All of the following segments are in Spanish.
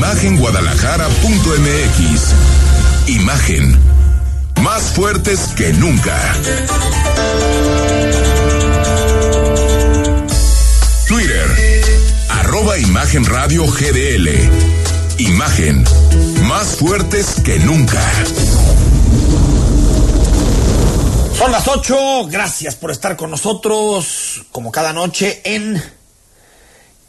imagenguadalajara.mx. Imagen. Más fuertes que nunca. Twitter. Arroba Imagen Radio GDL. Imagen. Más fuertes que nunca. Son las 8, gracias por estar con nosotros como cada noche en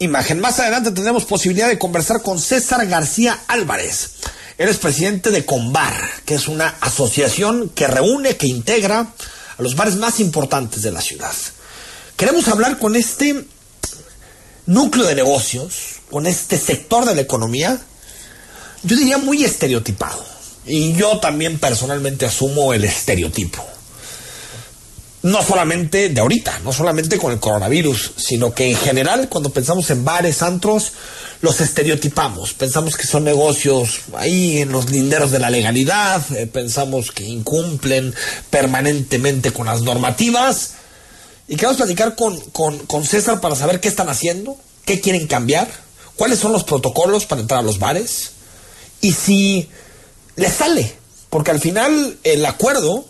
Imagen. Más adelante tendremos posibilidad de conversar con César García Álvarez. Él es presidente de Combar, que es una asociación que reúne, que integra a los bares más importantes de la ciudad. Queremos hablar con este núcleo de negocios, con este sector de la economía, yo diría muy estereotipado. Y yo también personalmente asumo el estereotipo no solamente de ahorita, no solamente con el coronavirus, sino que en general cuando pensamos en bares, antros, los estereotipamos, pensamos que son negocios ahí en los linderos de la legalidad, eh, pensamos que incumplen permanentemente con las normativas. Y queremos platicar con, con, con César para saber qué están haciendo, qué quieren cambiar, cuáles son los protocolos para entrar a los bares y si les sale, porque al final el acuerdo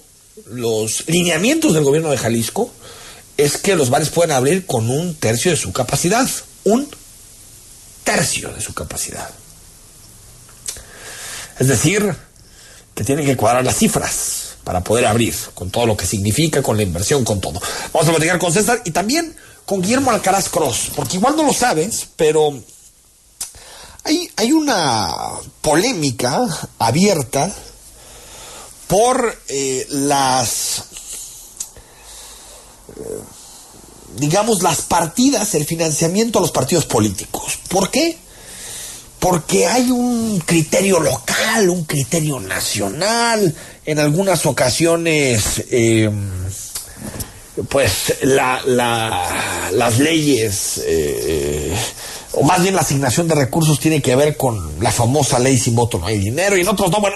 los lineamientos del gobierno de Jalisco es que los bares pueden abrir con un tercio de su capacidad. Un tercio de su capacidad. Es decir, que tienen que cuadrar las cifras para poder abrir, con todo lo que significa, con la inversión, con todo. Vamos a platicar con César y también con Guillermo Alcaraz Cross, porque igual no lo sabes, pero hay, hay una polémica abierta por eh, las, eh, digamos, las partidas, el financiamiento a los partidos políticos. ¿Por qué? Porque hay un criterio local, un criterio nacional, en algunas ocasiones, em, pues las leyes, eh, o más bien la asignación de recursos tiene que ver con la famosa ley sin voto no hay dinero, y en otros no, bueno,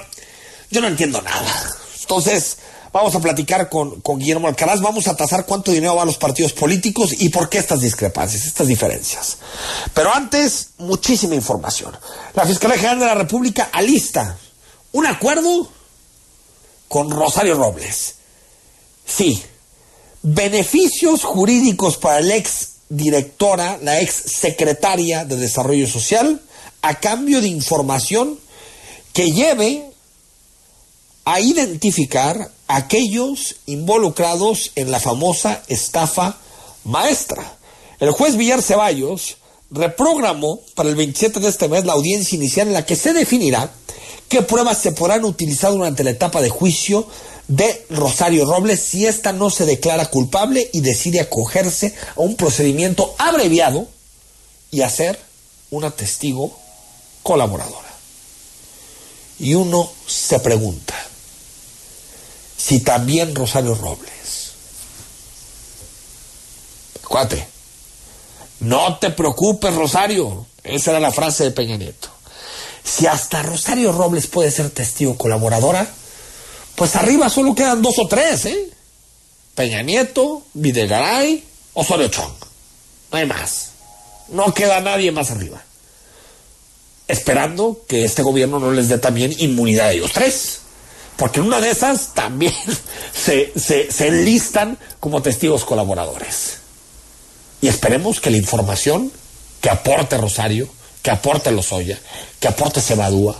yo no entiendo nada. Entonces, vamos a platicar con, Guillermo Alcaraz, vamos a tasar cuánto dinero va a los partidos políticos y por qué estas discrepancias, estas diferencias. Pero antes, muchísima información. La Fiscalía General de la República alista un acuerdo con Rosario Robles. Sí, beneficios jurídicos para la ex directora, la ex secretaria de Desarrollo Social, a cambio de información que lleve a identificar a aquellos involucrados en la famosa estafa maestra. El juez Villar Ceballos reprogramó para el 27 de este mes la audiencia inicial en la que se definirá qué pruebas se podrán utilizar durante la etapa de juicio de Rosario Robles si ésta no se declara culpable y decide acogerse a un procedimiento abreviado y hacer una testigo colaboradora. Y uno se pregunta, si también Rosario Robles. Cuate, no te preocupes, Rosario. Esa era la frase de Peña Nieto. Si hasta Rosario Robles puede ser testigo colaboradora, pues arriba solo quedan dos o tres, ¿eh? Peña Nieto, Videgaray, Osorio Chong. No hay más. No queda nadie más arriba. Esperando que este gobierno no les dé también inmunidad a ellos tres porque en una de esas también se, se, enlistan como testigos colaboradores. Y esperemos que la información que aporte Rosario, que aporte Lozoya, que aporte Cebadúa,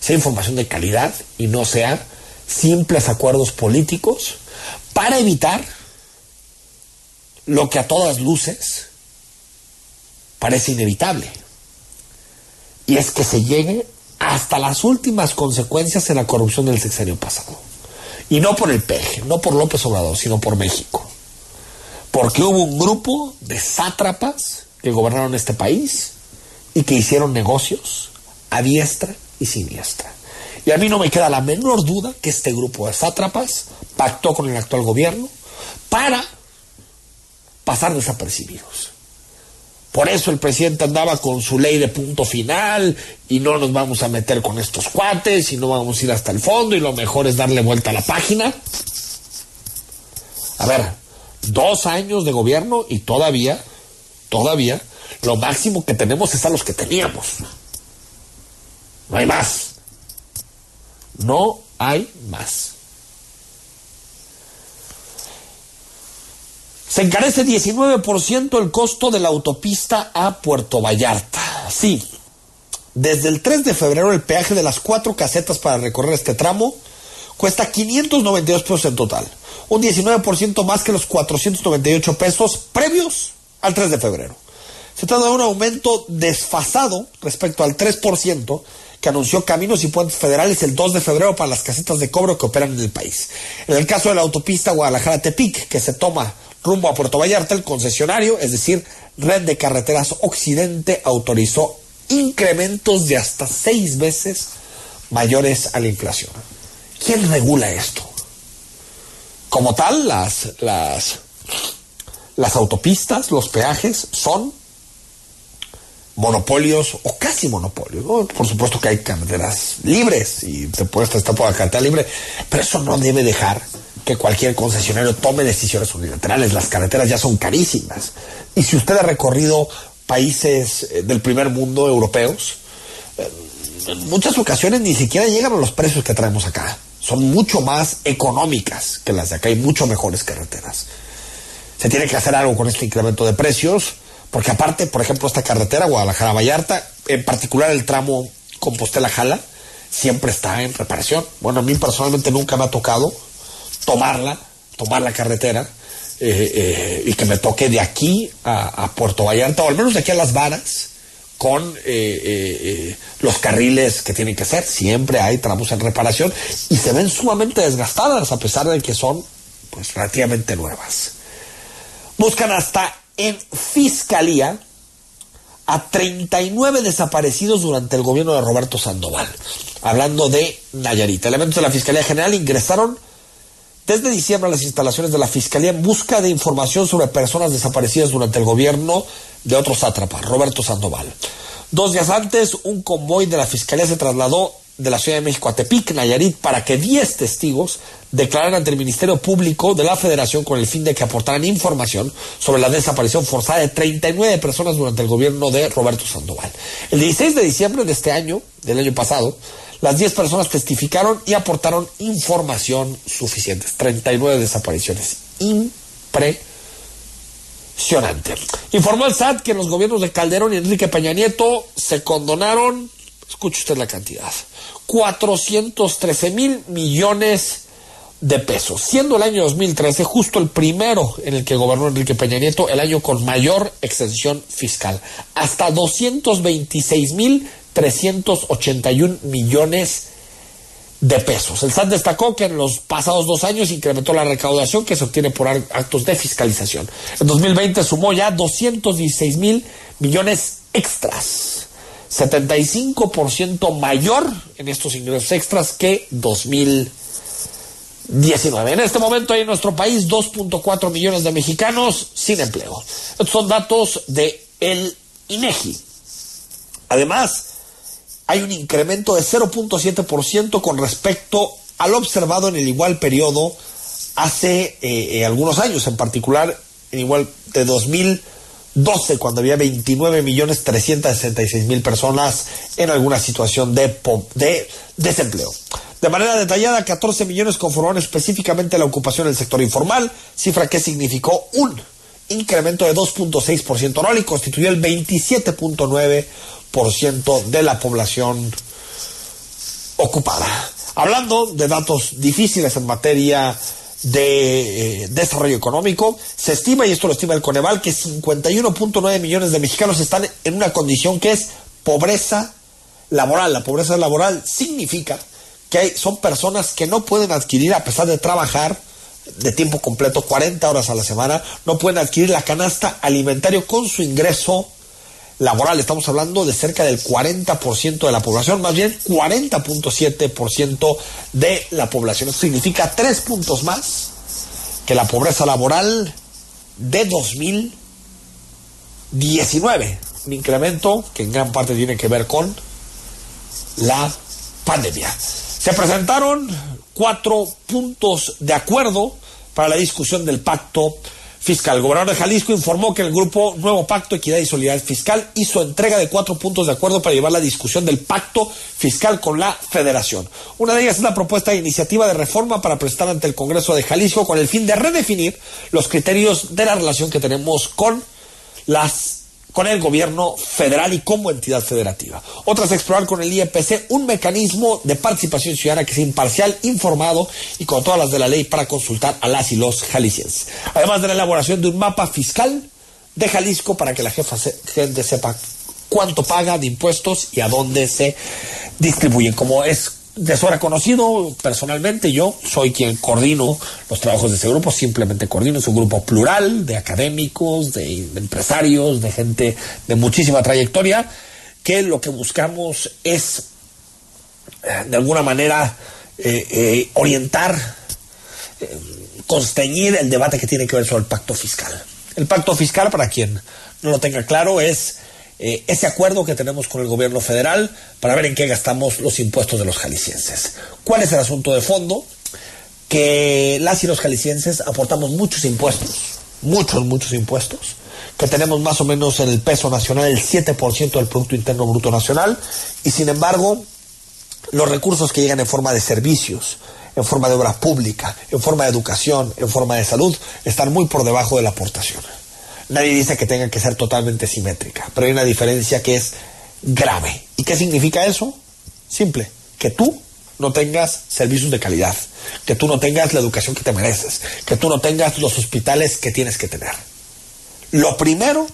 sea información de calidad y no sean simples acuerdos políticos para evitar lo que a todas luces parece inevitable. Y es que se llegue hasta las últimas consecuencias en la corrupción del sexenio pasado. Y no por el peje, no por López Obrador, sino por México. Porque hubo un grupo de sátrapas que gobernaron este país y que hicieron negocios a diestra y siniestra. Y a mí no me queda la menor duda que este grupo de sátrapas pactó con el actual gobierno para pasar desapercibidos. Por eso el presidente andaba con su ley de punto final y no nos vamos a meter con estos cuates y no vamos a ir hasta el fondo y lo mejor es darle vuelta a la página. A ver, dos años de gobierno y todavía, todavía, lo máximo que tenemos es a los que teníamos. hay más. No hay más. Se encarece 19% el costo de la autopista a Puerto Vallarta. Sí, desde el 3 de febrero el peaje de las cuatro casetas para recorrer este tramo cuesta 592 pesos en total, un 19% más que los 498 pesos previos al 3 de febrero. Se trata de un aumento desfasado respecto al 3% que anunció Caminos y Puentes Federales el 2 de febrero para las casetas de cobro que operan en el país. En el caso de la autopista Guadalajara-Tepic, que se toma rumbo a Puerto Vallarta, el concesionario, es decir, Red de Carreteras Occidente, autorizó incrementos de hasta seis veces mayores a la inflación. ¿Quién regula esto? Como tal, las, las, las autopistas, los peajes son monopolios o casi monopolios. Por supuesto que hay carreteras libres y te puedes estar por la carretera libre, pero eso no debe dejar que cualquier concesionario tome decisiones unilaterales. Las carreteras ya son carísimas. Y si usted ha recorrido países eh, del primer mundo europeos, eh, en muchas ocasiones ni siquiera llegan a los precios que traemos acá. Son mucho más económicas que las de acá y mucho mejores carreteras. Se tiene que hacer algo con este incremento de precios, porque aparte, por ejemplo, esta carretera Guadalajara-Vallarta, en particular el tramo Compostela-Jala, siempre está en reparación. Bueno, a mí personalmente nunca me ha tocado tomarla, tomar la carretera, eh, eh, y que me toque de aquí a, Puerto Vallarta, o al menos de aquí a Las Varas, con eh, los carriles que tienen que ser. Siempre hay tramos en reparación y se ven sumamente desgastadas, a pesar de que son pues relativamente nuevas. Buscan hasta en fiscalía a 39 desaparecidos durante el gobierno de Roberto Sandoval. Hablando de Nayarit. Elementos de la Fiscalía General ingresaron desde diciembre las instalaciones de la Fiscalía en busca de información sobre personas desaparecidas durante el gobierno de otro sátrapa, Roberto Sandoval. Dos días antes, un convoy de la Fiscalía se trasladó de la Ciudad de México a Tepic, Nayarit, para que 10 testigos declararan ante el Ministerio Público de la Federación con el fin de que aportaran información sobre la desaparición forzada de 39 personas durante el gobierno de Roberto Sandoval. El 16 de diciembre de este año, del año pasado, las 10 personas testificaron y aportaron información suficiente. 39 desapariciones. Impresionante. Informó el SAT que los gobiernos de Calderón y Enrique Peña Nieto se condonaron, escuche usted la cantidad, 413 mil millones de pesos, siendo el año 2013 justo el primero en el que gobernó Enrique Peña Nieto, el año con mayor extensión fiscal, hasta 226 mil 381 millones de pesos. El SAT destacó que en los pasados dos años incrementó la recaudación que se obtiene por actos de fiscalización. En 2020 sumó ya 216 mil millones extras, 75% mayor en estos ingresos extras que 2019. En este momento hay en nuestro país 2.4 millones de mexicanos sin empleo. Estos son datos de el INEGI. Además, hay un incremento de 0.7% con respecto al observado en el igual periodo hace eh, eh, algunos años, en particular en igual de 2012, cuando había 29 millones 366 mil personas en alguna situación de, de desempleo. De manera detallada, 14 millones conformaron específicamente la ocupación del sector informal, cifra que significó un incremento de 2.6% anual y constituyó el 27.9% ciento de la población ocupada. Hablando de datos difíciles en materia de eh, desarrollo económico, se estima, y esto lo estima el Coneval, que 51.9 millones de mexicanos están en una condición que es pobreza laboral. La pobreza laboral significa que son personas que no pueden adquirir, a pesar de trabajar de tiempo completo, 40 horas a la semana, no pueden adquirir la canasta alimentario con su ingreso laboral. Estamos hablando de cerca del 40% de la población, más bien 40.7% de la población. Eso significa tres puntos más que la pobreza laboral de 2019. Un incremento que en gran parte tiene que ver con la pandemia. Se presentaron cuatro puntos de acuerdo para la discusión del pacto fiscal. El gobernador de Jalisco informó que el grupo Nuevo Pacto, Equidad y Solidaridad Fiscal hizo entrega de cuatro puntos de acuerdo para llevar la discusión del pacto fiscal con la federación. Una de ellas es la propuesta de iniciativa de reforma para prestar ante el Congreso de Jalisco con el fin de redefinir los criterios de la relación que tenemos con las con el gobierno federal y como entidad federativa. Otras explorar con el IEPC un mecanismo de participación ciudadana que sea imparcial, informado y con todas las de la ley para consultar a las y los jaliscienses. Además de la elaboración de un mapa fiscal de Jalisco para que la jefa gente sepa cuánto paga de impuestos y a dónde se distribuyen. Como es de sobra conocido personalmente, yo soy quien coordino los trabajos de ese grupo, simplemente coordino, es un grupo plural de académicos, de, empresarios, de gente de muchísima trayectoria, que lo que buscamos es, eh, de alguna manera, eh, eh, orientar, consteñir el debate que tiene que ver sobre el pacto fiscal. El pacto fiscal, para quien no lo tenga claro, es eh, ese acuerdo que tenemos con el gobierno federal para ver en qué gastamos los impuestos de los jaliscienses. ¿Cuál es el asunto de fondo? Que las y los jaliscienses aportamos muchos impuestos, muchos, muchos impuestos, que tenemos más o menos en el peso nacional el 7% del Producto Interno Bruto Nacional, y sin embargo, los recursos que llegan en forma de servicios, en forma de obra pública, en forma de educación, en forma de salud, están muy por debajo de la aportación. Nadie dice que tenga que ser totalmente simétrica, pero hay una diferencia que es grave. ¿Y qué significa eso? Simple, que tú no tengas servicios de calidad, que tú no tengas la educación que te mereces, que tú no tengas los hospitales que tienes que tener. Lo primero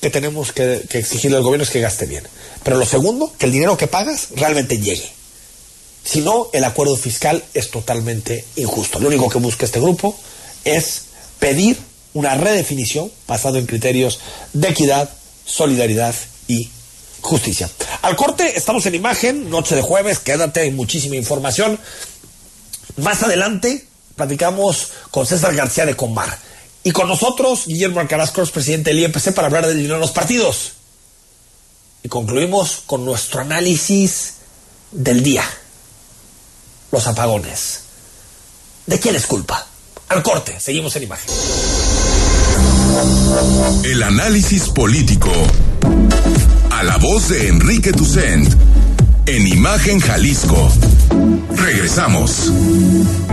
que tenemos que, exigirle al gobierno es que gaste bien, pero lo segundo, que el dinero que pagas realmente llegue. Si no, el acuerdo fiscal es totalmente injusto. Lo único que busca este grupo es pedir una redefinición basado en criterios de equidad, solidaridad y justicia. Al corte, estamos en imagen, noche de jueves, quédate, hay muchísima información. Más adelante, platicamos con César García de Comar. Y con nosotros, Guillermo Alcaraz presidente del IEPC, para hablar del dinero de los partidos. Y concluimos con nuestro análisis del día. Los apagones. ¿De quién es culpa? Al corte, seguimos en imagen. El análisis político. A la voz de Enrique Tucent. En Imagen Jalisco. Regresamos.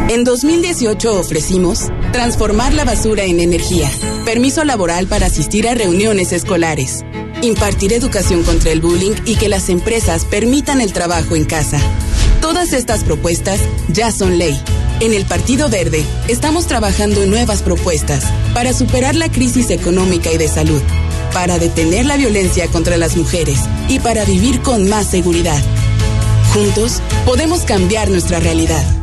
En 2018 ofrecimos transformar la basura en energía, permiso laboral para asistir a reuniones escolares, impartir educación contra el bullying y que las empresas permitan el trabajo en casa. Todas estas propuestas ya son ley en el Partido Verde estamos trabajando en nuevas propuestas para superar la crisis económica y de salud, para detener la violencia contra las mujeres y para vivir con más seguridad. Juntos podemos cambiar nuestra realidad.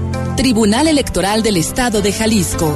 Tribunal Electoral del Estado de Jalisco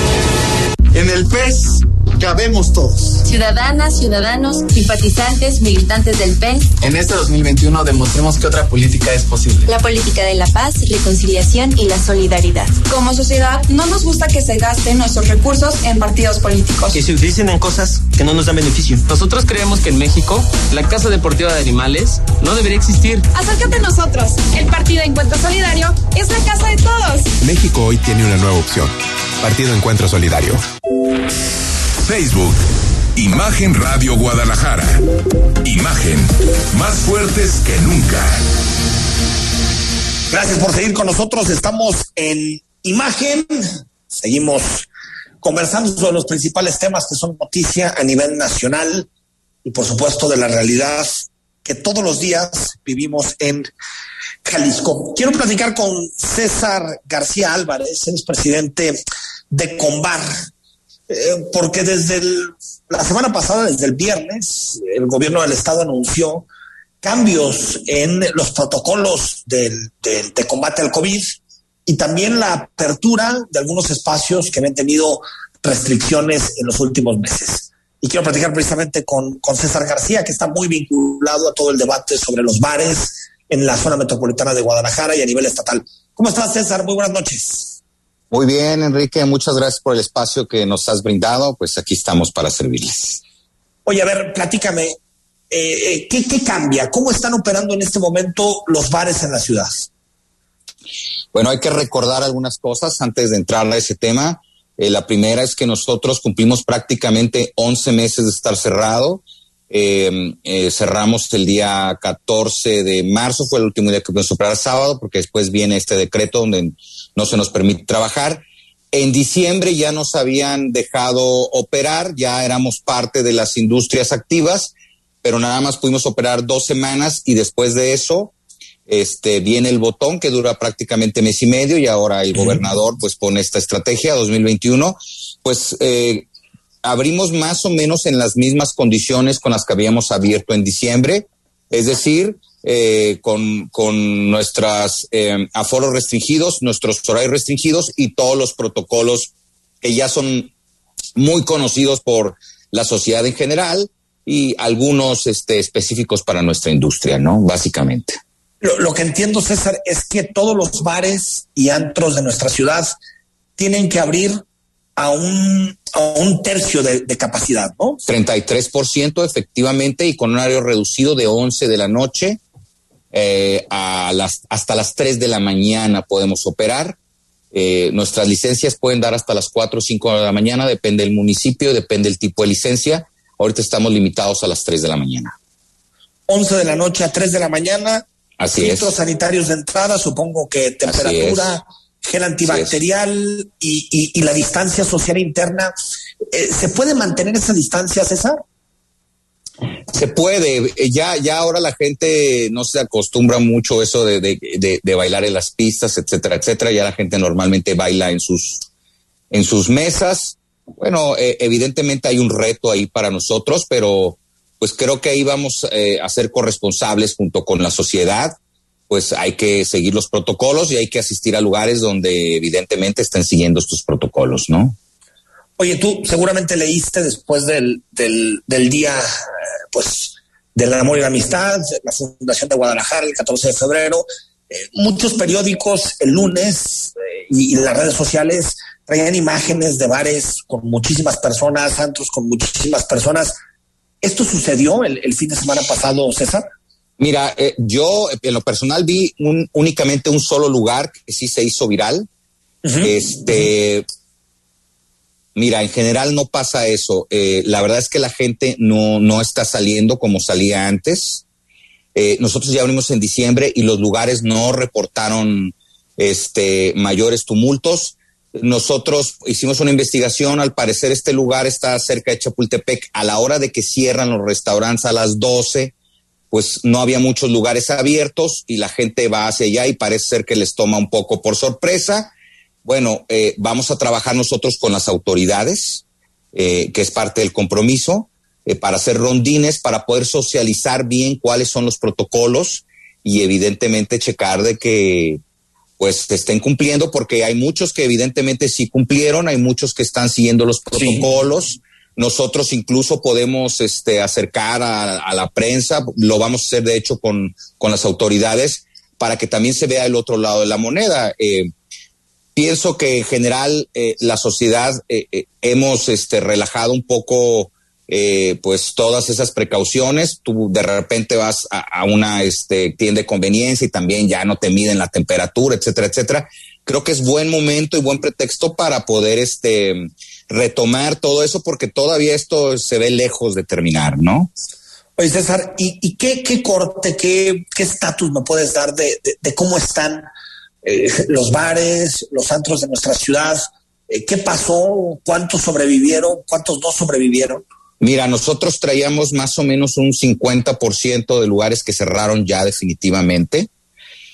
En el PES cabemos todos. Ciudadanas, ciudadanos, simpatizantes, militantes del PES. En este 2021 demostremos que otra política es posible. La política de la paz, reconciliación y la solidaridad. Como sociedad, no nos gusta que se gasten nuestros recursos en partidos políticos. Que se utilicen en cosas que no nos dan beneficio. Nosotros creemos que en México, la Casa Deportiva de Animales no debería existir. Acércate a nosotros. El Partido Encuentro Solidario es la casa de todos. México hoy tiene una nueva opción. Partido Encuentro Solidario. Facebook. Imagen Radio Guadalajara. Imagen. Más fuertes que nunca. Gracias por seguir con nosotros. Estamos en Imagen. Seguimos conversando sobre los principales temas que son noticia a nivel nacional y por supuesto de la realidad que todos los días vivimos en Jalisco. Quiero platicar con César García Álvarez, es presidente de Combar, eh, porque desde la semana pasada, desde el viernes, el gobierno del estado anunció cambios en los protocolos del, de combate al COVID y también la apertura de algunos espacios que habían tenido restricciones en los últimos meses. Y quiero platicar precisamente con, con César García, que está muy vinculado a todo el debate sobre los bares en la zona metropolitana de Guadalajara y a nivel estatal. ¿Cómo estás, César? Muy buenas noches. Muy bien, Enrique, muchas gracias por el espacio que nos has brindado. Pues aquí estamos para servirles. Oye, a ver, platícame, eh, eh, ¿qué, ¿qué cambia? ¿Cómo están operando en este momento los bares en la ciudad? Bueno, hay que recordar algunas cosas antes de entrar a ese tema. Eh, la primera es que nosotros cumplimos prácticamente 11 meses de estar cerrado. Eh, eh, cerramos el día 14 de marzo, fue el último día que pudimos operar sábado, porque después viene este decreto donde no se nos permite trabajar. En diciembre ya nos habían dejado operar, ya éramos parte de las industrias activas, pero nada más pudimos operar dos semanas y después de eso este, viene el botón que dura prácticamente mes y medio y ahora el gobernador pues pone esta estrategia 2021. Pues eh, abrimos más o menos en las mismas condiciones con las que habíamos abierto en diciembre, es decir, eh, con, con nuestros eh, aforos restringidos, nuestros horarios restringidos y todos los protocolos que ya son muy conocidos por la sociedad en general y algunos este, específicos para nuestra industria, ¿no? Básicamente. Lo, lo, que entiendo, César, es que todos los bares y antros de nuestra ciudad tienen que abrir a un, a un tercio de, de capacidad, ¿no? 33% efectivamente y con un horario reducido de 11 de la noche eh, a las, hasta las 3 de la mañana podemos operar. Eh, nuestras licencias pueden dar hasta las 4 o 5 de la mañana, depende del municipio, depende del tipo de licencia. Ahorita estamos limitados a las 3 de la mañana. 11 de la noche a 3 de la mañana. Así es. sanitarios de entrada, supongo que temperatura, gel antibacterial y, y, y, la distancia social interna. Eh, ¿Se puede mantener esa distancia, César? Se puede, ya, ya ahora la gente no se acostumbra mucho eso de, de, de, de, bailar en las pistas, etcétera, etcétera. Ya la gente normalmente baila en sus, en sus mesas. Bueno, eh, evidentemente hay un reto ahí para nosotros, pero pues creo que ahí vamos eh, a ser corresponsables junto con la sociedad. Pues hay que seguir los protocolos y hay que asistir a lugares donde evidentemente estén siguiendo estos protocolos, ¿no? Oye, tú seguramente leíste después del, del, del día, pues, del amor y la amistad, la Fundación de Guadalajara, el 14 de febrero. Eh, muchos periódicos el lunes eh, y, las redes sociales traían imágenes de bares con muchísimas personas, santos con muchísimas personas. ¿Esto sucedió el, el fin de semana pasado, César? Mira, eh, yo en lo personal vi un, únicamente un solo lugar que sí se hizo viral. Uh -huh. Este. Uh -huh Mira, en general no pasa eso. Eh, la verdad es que la gente no, no está saliendo como salía antes. Eh, nosotros ya abrimos en diciembre y los lugares no reportaron este, mayores tumultos. nosotros hicimos una investigación, al parecer este lugar está cerca de Chapultepec, a la hora de que cierran los restaurantes a las 12, pues no había muchos lugares abiertos y la gente va hacia allá y parece ser que les toma un poco por sorpresa. Bueno, eh, vamos a trabajar nosotros con las autoridades, eh, que es parte del compromiso, eh, para hacer rondines, para poder socializar bien cuáles son los protocolos y evidentemente checar de que pues estén cumpliendo porque hay muchos que evidentemente sí cumplieron, hay muchos que están siguiendo los protocolos. Nosotros incluso podemos este, acercar a, la prensa, lo vamos a hacer de hecho con, con las autoridades para que también se vea el otro lado de la moneda. Eh, pienso que en general eh, la sociedad eh, hemos este, relajado un poco pues todas esas precauciones. Tú de repente vas a, una este, tienda de conveniencia y también ya no te miden la temperatura, etcétera, etcétera. Creo que es buen momento y buen pretexto para poder este, retomar todo eso porque todavía esto se ve lejos de terminar, ¿no? Oye, César, ¿y, qué, corte, qué estatus me puedes dar de, cómo están eh, los bares, los antros de nuestra ciudad? Eh, ¿Qué pasó? ¿Cuántos sobrevivieron? ¿Cuántos no sobrevivieron? Mira, nosotros traíamos más o menos un 50% de lugares que cerraron ya definitivamente.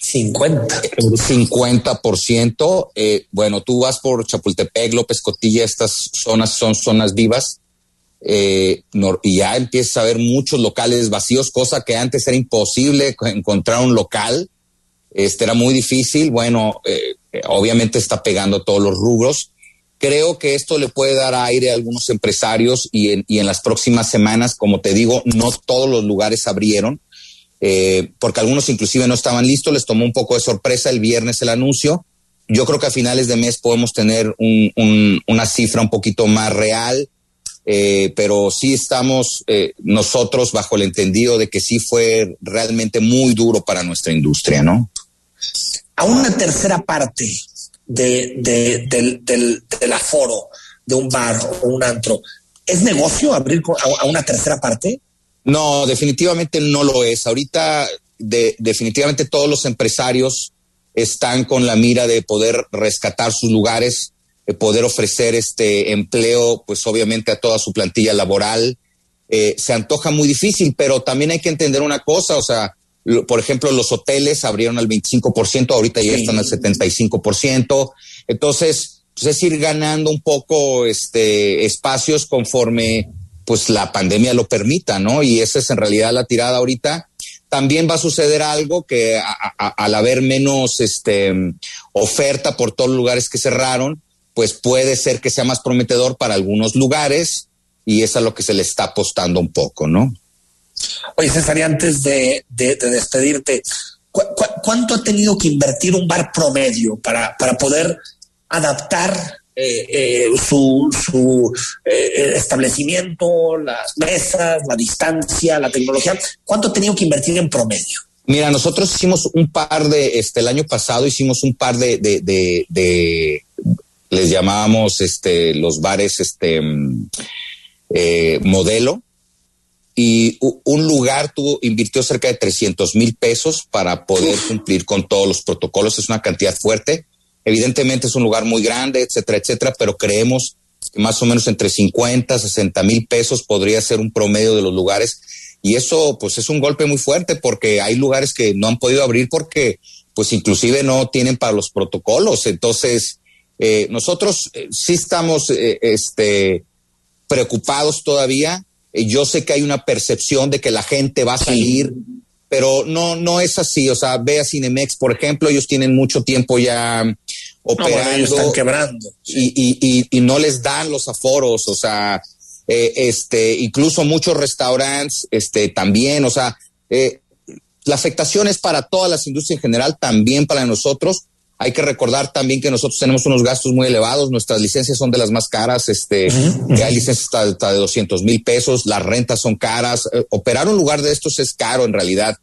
50. 50%. Eh, bueno, tú vas por Chapultepec, López Cotilla, estas zonas son zonas vivas. Eh, y ya empiezas a ver muchos locales vacíos, cosa que antes era imposible encontrar un local. Este era muy difícil. Bueno, eh, obviamente está pegando todos los rubros. Creo que esto le puede dar aire a algunos empresarios y en, y en las próximas semanas, como te digo, no todos los lugares abrieron, eh, porque algunos inclusive no estaban listos, les tomó un poco de sorpresa el viernes el anuncio. Yo creo que a finales de mes podemos tener un, una cifra un poquito más real, eh, pero sí estamos eh, nosotros bajo el entendido de que sí fue realmente muy duro para nuestra industria, ¿no? A una tercera parte de, del, del, aforo de un bar o un antro, ¿es negocio abrir a, una tercera parte? No, definitivamente no lo es. Ahorita de, definitivamente todos los empresarios están con la mira de poder rescatar sus lugares, de poder ofrecer este empleo, pues obviamente a toda su plantilla laboral. Eh, se antoja muy difícil, pero también hay que entender una cosa, o sea, por ejemplo, los hoteles abrieron al 25%, ahorita ya están al 75%. Entonces, pues es ir ganando un poco este espacios conforme pues la pandemia lo permita, ¿no? Y esa es en realidad la tirada ahorita. También va a suceder algo que al haber menos este oferta por todos los lugares que cerraron, pues puede ser que sea más prometedor para algunos lugares y es a lo que se le está apostando un poco, ¿no? Oye, César, antes de, despedirte, cuánto ha tenido que invertir un bar promedio para, para poder adaptar eh, eh, su, su eh, establecimiento, las mesas, la distancia, la tecnología? ¿Cuánto ha tenido que invertir en promedio? Mira, nosotros hicimos un par de, este, el año pasado hicimos un par de, de, de, de les llamábamos, este, los bares, este, mm, modelo, y un lugar tuvo, invirtió cerca de 300 mil pesos para poder cumplir con todos los protocolos. Es una cantidad fuerte. Evidentemente es un lugar muy grande, etcétera, etcétera, pero creemos que más o menos entre 50, 60 mil pesos podría ser un promedio de los lugares. Y eso pues es un golpe muy fuerte porque hay lugares que no han podido abrir porque pues inclusive no tienen para los protocolos. Entonces, eh, nosotros eh, sí estamos eh, este, preocupados todavía eh, yo sé que hay una percepción de que la gente va a salir, pero no, no es así. O sea, ve a Cinemex, por ejemplo, ellos tienen mucho tiempo ya operando. están quebrando. Y, y, y, no les dan los aforos, o sea, eh, este, incluso muchos restaurantes, este, también, o sea, eh, la afectación es para todas las industrias en general, también para nosotros. Hay que recordar también que nosotros tenemos unos gastos muy elevados, nuestras licencias son de las más caras, este, hay licencias hasta, de 200 mil pesos, las rentas son caras, eh, operar un lugar de estos es caro en realidad.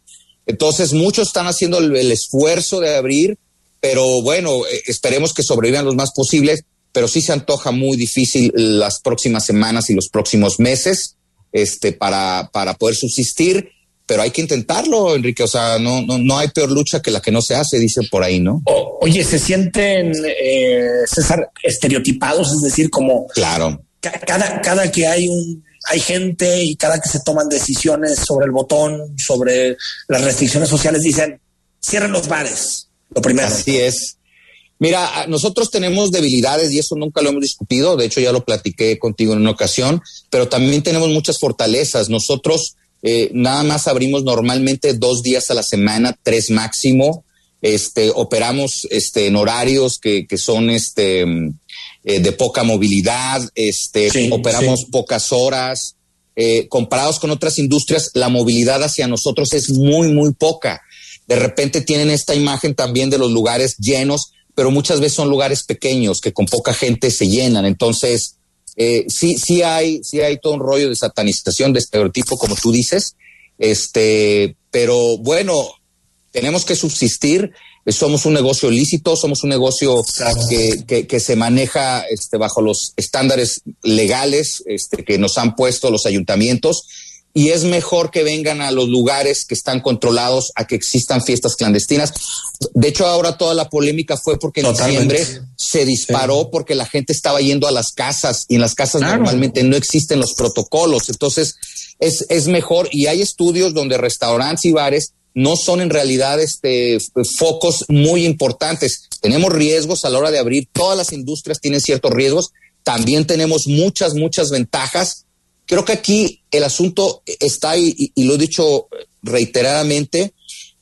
Entonces muchos están haciendo el, esfuerzo de abrir, pero bueno, eh, esperemos que sobrevivan los más posibles, pero sí se antoja muy difícil las próximas semanas y los próximos meses, este, para, para poder subsistir pero hay que intentarlo, Enrique. O sea, no, no, no hay peor lucha que la que no se hace, dice por ahí, ¿no? oye, se sienten, eh, César, estereotipados, es decir, como. Claro. cada, cada que hay un hay gente y cada que se toman decisiones sobre el botón, sobre las restricciones sociales, dicen, cierren los bares, lo primero. Así es. Mira, nosotros tenemos debilidades y eso nunca lo hemos discutido, de hecho ya lo platiqué contigo en una ocasión, pero también tenemos muchas fortalezas. Nosotros eh, nada más abrimos normalmente dos días a la semana, tres máximo. Este, operamos este, en horarios que, que son este, eh, de poca movilidad, este, operamos pocas horas. Eh, comparados con otras industrias, la movilidad hacia nosotros es muy, muy poca. De repente tienen esta imagen también de los lugares llenos, pero muchas veces son lugares pequeños que con poca gente se llenan. Entonces, eh, sí, sí hay, sí hay todo un rollo de satanización, de estereotipo, como tú dices. Este, pero bueno, tenemos que subsistir. Somos un negocio lícito, somos un negocio que, que, se maneja este, bajo los estándares legales este, que nos han puesto los ayuntamientos y es mejor que vengan a los lugares que están controlados a que existan fiestas clandestinas. De hecho, ahora toda la polémica fue porque en diciembre se disparó porque la gente estaba yendo a las casas y en las casas normalmente no existen los protocolos. Entonces, es, es mejor y hay estudios donde restaurantes y bares no son en realidad este, focos muy importantes. Tenemos riesgos a la hora de abrir, todas las industrias tienen ciertos riesgos, también tenemos muchas, muchas ventajas Creo que aquí el asunto está, y, y lo he dicho reiteradamente,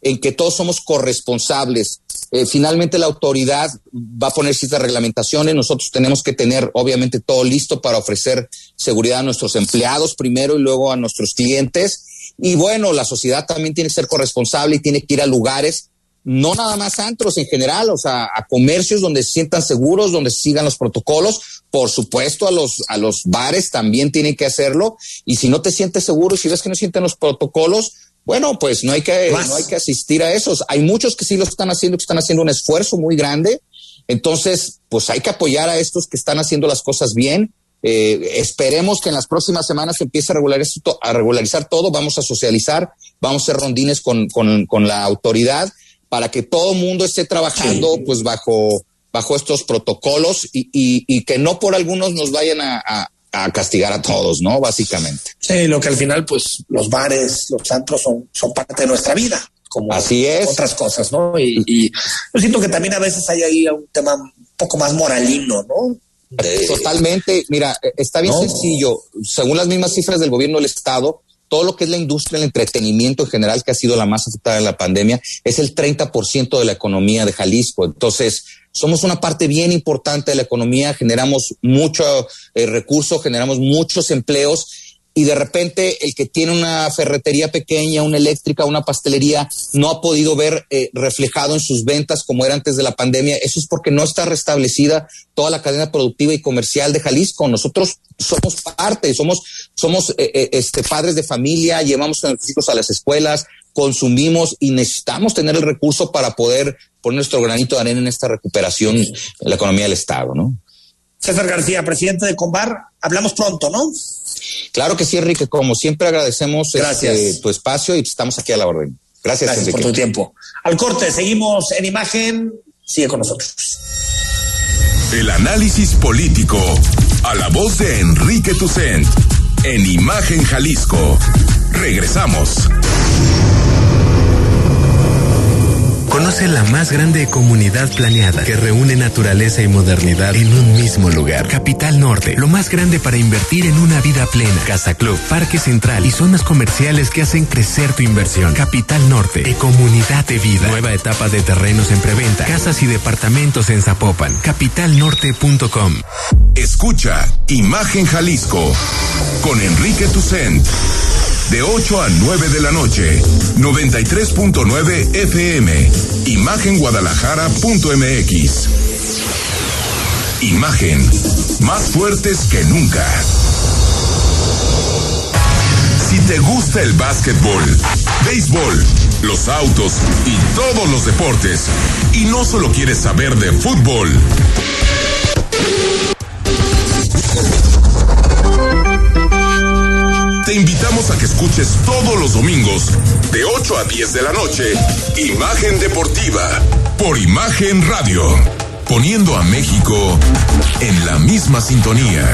en que todos somos corresponsables. Eh, finalmente la autoridad va a poner ciertas reglamentaciones, nosotros tenemos que tener obviamente todo listo para ofrecer seguridad a nuestros empleados primero y luego a nuestros clientes. Y bueno, la sociedad también tiene que ser corresponsable y tiene que ir a lugares no nada más antros en general, o sea, a comercios donde se sientan seguros, donde sigan los protocolos. Por supuesto, a los, a los bares también tienen que hacerlo. Y si no te sientes seguro, si ves que no sienten los protocolos, bueno, pues no hay que, no hay que asistir a esos. Hay muchos que sí lo están haciendo, que están haciendo un esfuerzo muy grande. Entonces, pues hay que apoyar a estos que están haciendo las cosas bien. Eh, esperemos que en las próximas semanas se empiece a regularizar, a regularizar todo. Vamos a socializar, vamos a hacer rondines con, con, con la autoridad para que todo el mundo esté trabajando pues bajo, bajo estos protocolos y, y, que no por algunos nos vayan a, a, castigar a todos, ¿no? Básicamente. Sí, lo que al final pues los bares, los santos son, son parte de nuestra vida. Como Así es. otras cosas, ¿no? Y, y yo siento que también a veces hay ahí un tema un poco más moralino, ¿no? Totalmente. Mira, está bien sencillo. Según las mismas cifras del gobierno del Estado, todo lo que es la industria, el entretenimiento en general, que ha sido la más afectada en la pandemia, es el 30% de la economía de Jalisco. Entonces, somos una parte bien importante de la economía, generamos mucho eh, recurso, generamos muchos empleos y de repente el que tiene una ferretería pequeña, una eléctrica, una pastelería, no ha podido ver eh, reflejado en sus ventas como era antes de la pandemia. Eso es porque no está restablecida toda la cadena productiva y comercial de Jalisco. Nosotros somos parte, somos, somos eh, eh, este, padres de familia, llevamos a nuestros hijos a las escuelas, consumimos y necesitamos tener el recurso para poder poner nuestro granito de arena en esta recuperación de la economía del Estado, ¿no? César García, presidente de Combar, hablamos pronto, ¿no? Claro que sí, Enrique. Como siempre agradecemos este, tu espacio y estamos aquí a la orden. Gracias, Gracias por tu tiempo. Al corte, seguimos en imagen. Sigue con nosotros. El análisis político a la voz de Enrique Tucent en Imagen Jalisco. Regresamos. Conoce la más grande comunidad planeada que reúne naturaleza y modernidad en un mismo lugar. Capital Norte, lo más grande para invertir en una vida plena. Casa Club, Parque Central y zonas comerciales que hacen crecer tu inversión. Capital Norte, de comunidad de vida. Nueva etapa de terrenos en preventa, casas y departamentos en Zapopan. Capitalnorte.com. Escucha Imagen Jalisco con Enrique Tucent de 8 a 9 de la noche, 93.9 FM, imagenguadalajara.mx. Imagen, más fuertes que nunca. Si te gusta el básquetbol, béisbol, los autos y todos los deportes, y no solo quieres saber de fútbol, te invitamos a que escuches todos los domingos de 8 a 10 de la noche Imagen Deportiva por Imagen Radio, poniendo a México en la misma sintonía.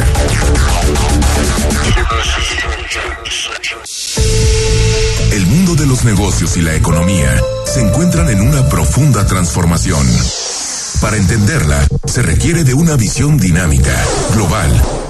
El mundo de los negocios y la economía se encuentran en una profunda transformación. Para entenderla, se requiere de una visión dinámica, global,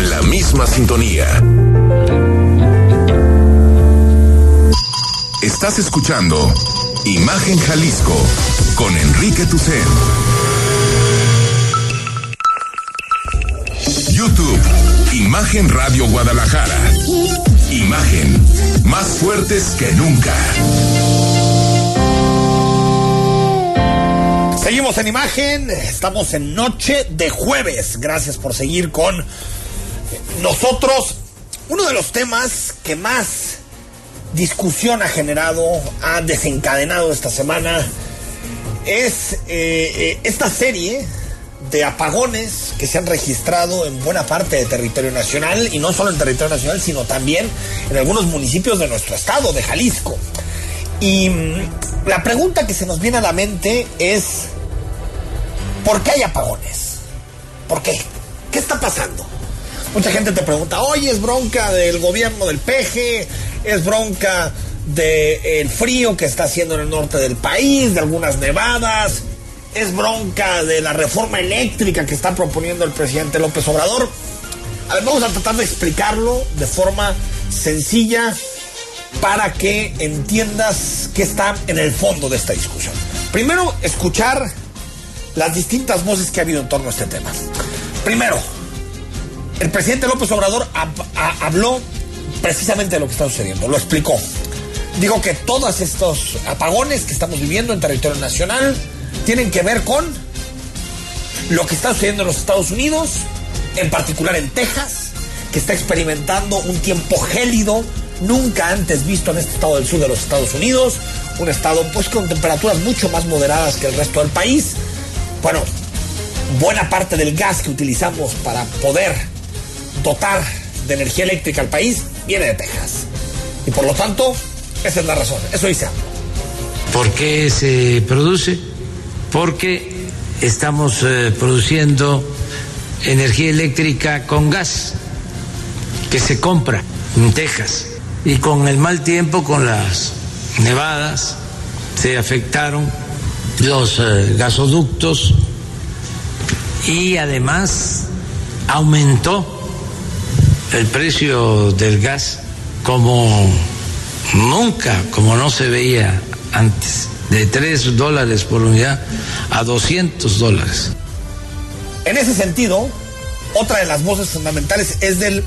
En la misma sintonía. Estás escuchando Imagen Jalisco con Enrique Tucen. YouTube, Imagen Radio Guadalajara. Imagen, más fuertes que nunca. Seguimos en imagen, estamos en noche de jueves. Gracias por seguir con nosotros. Uno de los temas que más discusión ha generado, ha desencadenado esta semana, es eh, eh, esta serie de apagones que se han registrado en buena parte del territorio nacional, y no solo en territorio nacional, sino también en algunos municipios de nuestro estado, de Jalisco. Y mm, la pregunta que se nos viene a la mente es, ¿por qué hay apagones? ¿Por qué? ¿Qué está pasando? Mucha gente te pregunta, oye, es bronca del gobierno del peje, es bronca del frío que está haciendo en el norte del país, de algunas nevadas, es bronca de la reforma eléctrica que está proponiendo el presidente López Obrador. Vamos a tratar de explicarlo de forma sencilla para que entiendas qué está en el fondo de esta discusión. Primero, escuchar las distintas voces que ha habido en torno a este tema. Primero, el presidente López Obrador habló precisamente de lo que está sucediendo, lo explicó. Dijo que todos estos apagones que estamos viviendo en territorio nacional tienen que ver con lo que está sucediendo en los Estados Unidos, en particular en Texas, que está experimentando un tiempo gélido nunca antes visto en este estado del sur de los Estados Unidos, un estado pues con temperaturas mucho más moderadas que el resto del país. Bueno, buena parte del gas que utilizamos para poder dotar de energía eléctrica al país viene de Texas. Y por lo tanto, esa es la razón. Eso dice ¿Por qué se produce? Porque estamos eh, produciendo energía eléctrica con gas que se compra en Texas. Y con el mal tiempo, con las nevadas, se afectaron los eh, gasoductos y además aumentó el precio del gas como nunca, como no se veía antes, de 3 dólares por unidad a 200 dólares. En ese sentido, otra de las voces fundamentales es del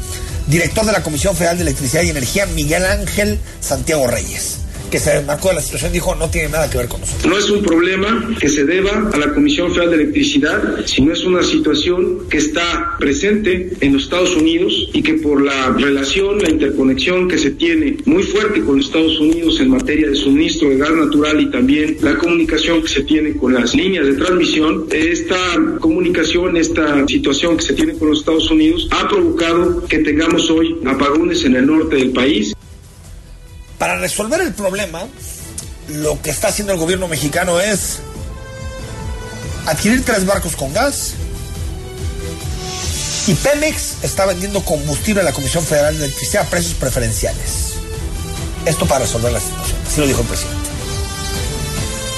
director de la Comisión Federal de Electricidad y Energía, Miguel Ángel Santiago Reyes que se marcó de la situación dijo no tiene nada que ver con nosotros. No es un problema que se deba a la Comisión Federal de Electricidad, sino es una situación que está presente en los Estados Unidos y que por la relación, la interconexión que se tiene muy fuerte con los Estados Unidos en materia de suministro de gas natural y también la comunicación que se tiene con las líneas de transmisión, esta comunicación, esta situación que se tiene con los Estados Unidos ha provocado que tengamos hoy apagones en el norte del país. Para resolver el problema, lo que está haciendo el gobierno mexicano es adquirir tres barcos con gas y Pemex está vendiendo combustible a la Comisión Federal de Electricidad a precios preferenciales. Esto para resolver la situación, así lo dijo el presidente.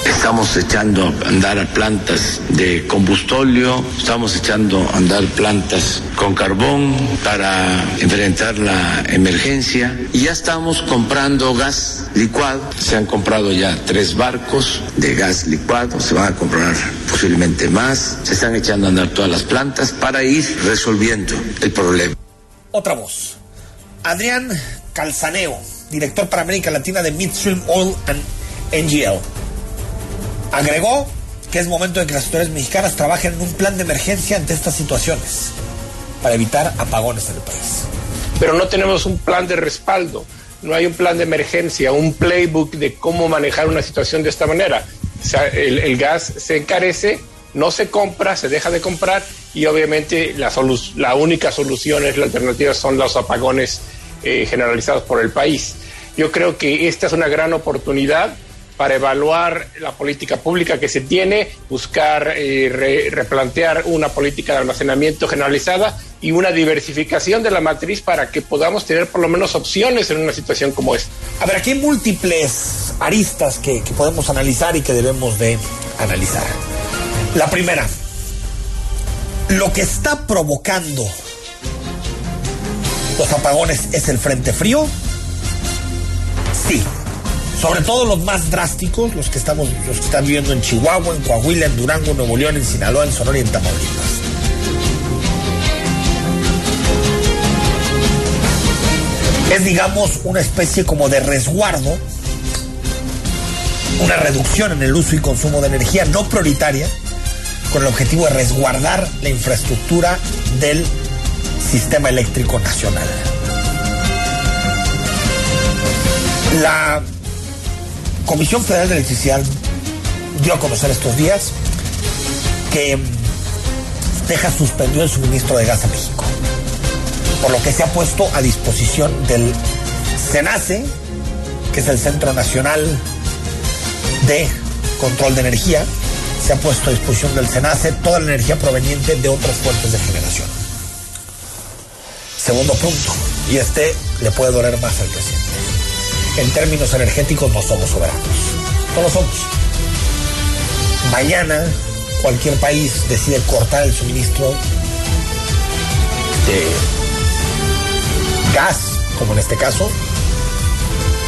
Estamos echando a andar plantas de combustóleo, estamos echando a andar plantas con carbón para enfrentar la emergencia y ya estamos comprando gas licuado. Se han comprado ya tres barcos de gas licuado, se van a comprar posiblemente más. Se están echando a andar todas las plantas para ir resolviendo el problema. Otra voz. Adrián Calzaneo, director para América Latina de Midstream Oil and NGL. Agregó que es momento de que las autoridades mexicanas trabajen en un plan de emergencia ante estas situaciones para evitar apagones en el país. Pero no tenemos un plan de respaldo, no hay un plan de emergencia, un playbook de cómo manejar una situación de esta manera. El, gas se encarece, no se compra, se deja de comprar y obviamente la, la única solución, es la alternativa son los apagones eh, generalizados por el país. Yo creo que esta es una gran oportunidad para evaluar la política pública que se tiene, buscar eh, re, replantear una política de almacenamiento generalizada y una diversificación de la matriz para que podamos tener por lo menos opciones en una situación como esta. A ver, aquí hay múltiples aristas que, que podemos analizar y que debemos de analizar. La primera, lo que está provocando los apagones es el frente frío. Sí, sobre todo los más drásticos, los que estamos, los que están viviendo en Chihuahua, en Coahuila, en Durango, en Nuevo León, en Sinaloa, en Sonora y en Tamaulipas. Es, digamos, una especie como de resguardo, una reducción en el uso y consumo de energía no prioritaria, con el objetivo de resguardar la infraestructura del sistema eléctrico nacional. La Comisión Federal de Electricidad dio a conocer estos días que deja suspendido el suministro de gas a México, por lo que se ha puesto a disposición del CENACE, que es el Centro Nacional de Control de Energía, se ha puesto a disposición del SENACE toda la energía proveniente de otras fuentes de generación. Segundo punto, y este le puede doler más al presidente. En términos energéticos no somos soberanos. No lo somos. Mañana cualquier país decide cortar el suministro de gas, como en este caso,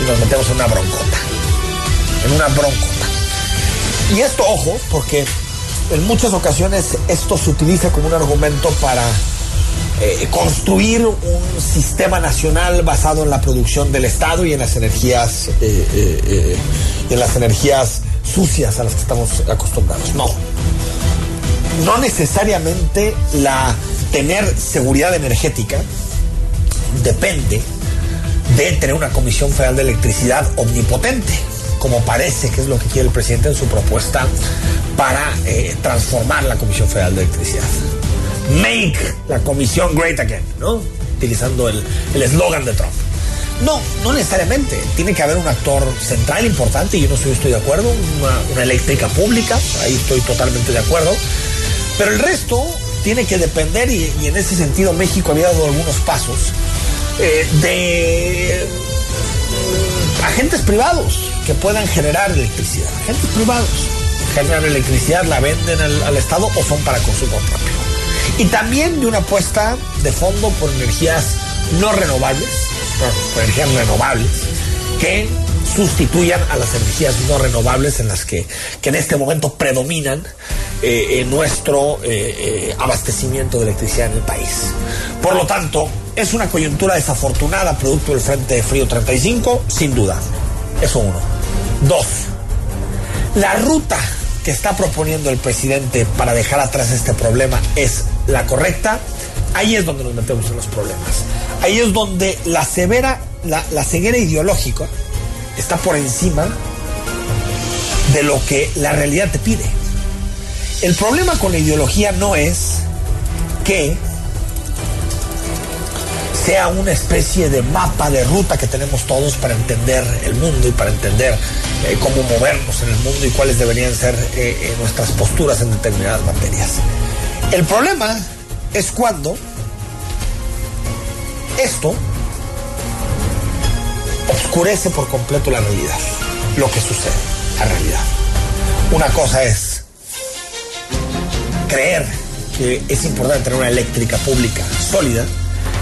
y nos metemos en una broncota. En una broncota. Y esto, ojo, porque en muchas ocasiones esto se utiliza como un argumento para eh, construir un sistema nacional basado en la producción del Estado y en las energías, eh, eh, en las energías sucias a las que estamos acostumbrados. No. No necesariamente la tener seguridad energética depende de tener una Comisión Federal de Electricidad omnipotente como parece que es lo que quiere el presidente en su propuesta para transformar la Comisión Federal de Electricidad. Make la Comisión Great Again, ¿no? Utilizando el eslogan de Trump. No, no necesariamente. Tiene que haber un actor central importante, y yo no estoy, estoy de acuerdo, una, eléctrica pública, ahí estoy totalmente de acuerdo. Pero el resto tiene que depender, y, en ese sentido México había dado algunos pasos, eh, de agentes privados que puedan generar electricidad. Agentes privados generan electricidad, la venden al, al, Estado o son para consumo propio. Y también de una apuesta de fondo por energías no renovables, por energías renovables, que sustituyan a las energías no renovables en las que, que en este momento predominan eh, en nuestro eh, eh, abastecimiento de electricidad en el país. Por lo tanto, es una coyuntura desafortunada producto del Frente de Frío 35, sin duda. Eso uno. Dos, la ruta que está proponiendo el presidente para dejar atrás este problema es la correcta. Ahí es donde nos metemos en los problemas. Ahí es donde la severa, la, la ceguera ideológica está por encima de lo que la realidad te pide. El problema con la ideología no es que sea una especie de mapa de ruta que tenemos todos para entender el mundo y para entender eh, cómo movernos en el mundo y cuáles deberían ser eh, nuestras posturas en determinadas materias. El problema es cuando esto oscurece por completo la realidad, lo que sucede, la realidad. Una cosa es creer que es importante tener una eléctrica pública sólida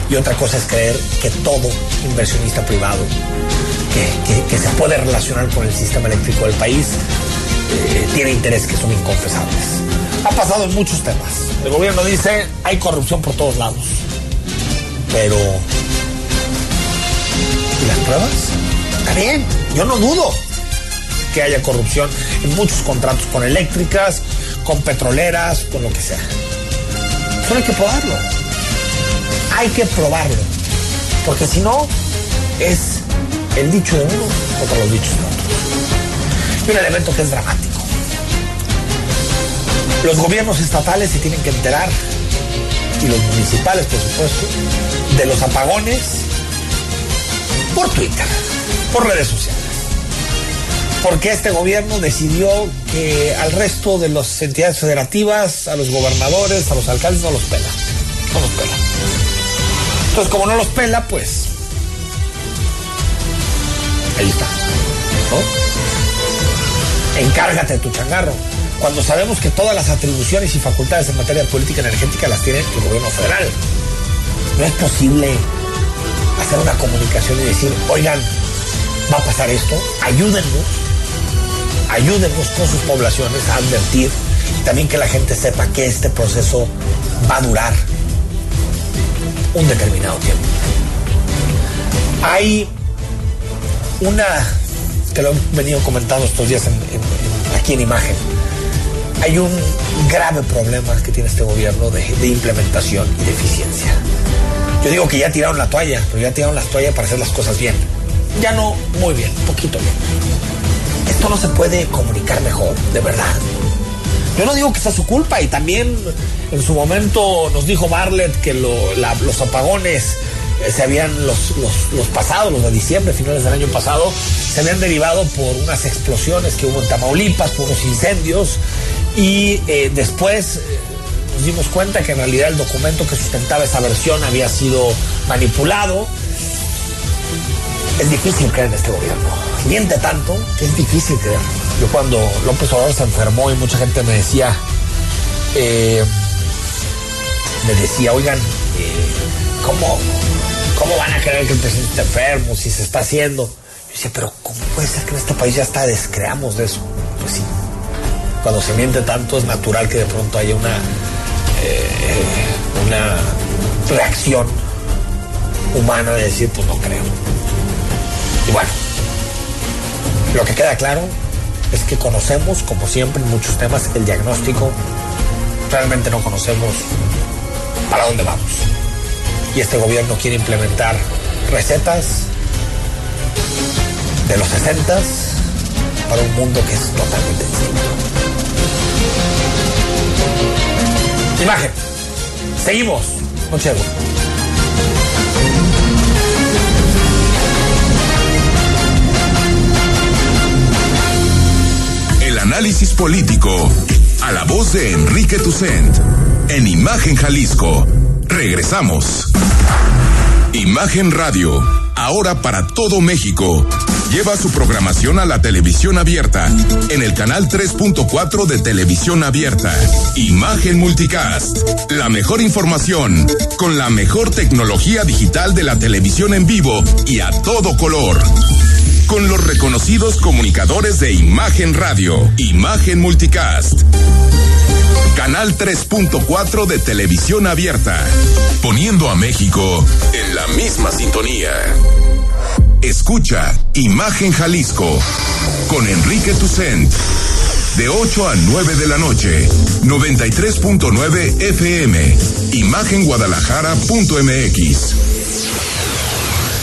y otra cosa es creer que todo inversionista privado que, que, se puede relacionar con el sistema eléctrico del país eh, tiene intereses que son inconfesables. Ha pasado en muchos temas. El gobierno dice hay corrupción por todos lados. Pero ¿y las pruebas? Está bien, yo no dudo que haya corrupción en muchos contratos con eléctricas, con petroleras, con lo que sea. Solo hay que probarlo. Hay que probarlo. Porque si no, es el dicho de uno contra los dichos de otro. Y un elemento que es dramático. Los gobiernos estatales se tienen que enterar, y los municipales, por supuesto, de los apagones por Twitter, por redes sociales. Porque este gobierno decidió que al resto de las entidades federativas, a los gobernadores, a los alcaldes, no los pela. No los pela. Entonces, como no los pela, pues. Ahí está. ¿no? Encárgate de tu changarro. Cuando sabemos que todas las atribuciones y facultades en materia de política energética las tiene el gobierno federal. No es posible hacer una comunicación y decir, oigan, va a pasar esto, ayúdennos, ayúdennos con sus poblaciones a advertir también que la gente sepa que este proceso va a durar un determinado tiempo. Hay una, que lo he venido comentando estos días aquí en imagen, hay un grave problema que tiene este gobierno de, de implementación y de eficiencia. Yo digo que ya tiraron la toalla, pero ya tiraron la toalla para hacer las cosas bien. Ya no muy bien, poquito bien. Esto no se puede comunicar mejor, de verdad. Yo no digo que sea su culpa y también en su momento nos dijo Barlett que los apagones eh, se habían, los, los, pasados, los de diciembre, finales del año pasado, se habían derivado por unas explosiones que hubo en Tamaulipas, por unos incendios y eh, después eh, nos dimos cuenta que en realidad el documento que sustentaba esa versión había sido manipulado. Es difícil creer en este gobierno. Miente tanto que es difícil creer. Yo cuando López Obrador se enfermó y mucha gente me decía, eh, me decía, oigan, eh, ¿cómo, ¿cómo van a creer que el presidente está enfermo si se está haciendo? Yo decía, pero ¿cómo puede ser que en este país ya está descreamos de eso? Pues sí. Cuando se miente tanto es natural que de pronto haya una eh, una reacción humana de decir, pues no creo. Y bueno, lo que queda claro es que conocemos, como siempre en muchos temas, el diagnóstico. Realmente no conocemos para dónde vamos. Y este gobierno quiere implementar recetas de los 60 para un mundo que es totalmente distinto. Imagen. Seguimos. Noche análisis político a la voz de Enrique Tucent en Imagen Jalisco. Regresamos. Imagen Radio, ahora para todo México lleva su programación a la televisión abierta en el canal 3.4 de televisión abierta. Imagen Multicast, la mejor información con la mejor tecnología digital de la televisión en vivo y a todo color. Con los reconocidos comunicadores de Imagen Radio, Imagen Multicast. Canal 3.4 de televisión abierta, poniendo a México en la misma sintonía. Escucha Imagen Jalisco con Enrique Tucent. De 8 a 9 de la noche, 93.9 FM, imagenguadalajara.mx.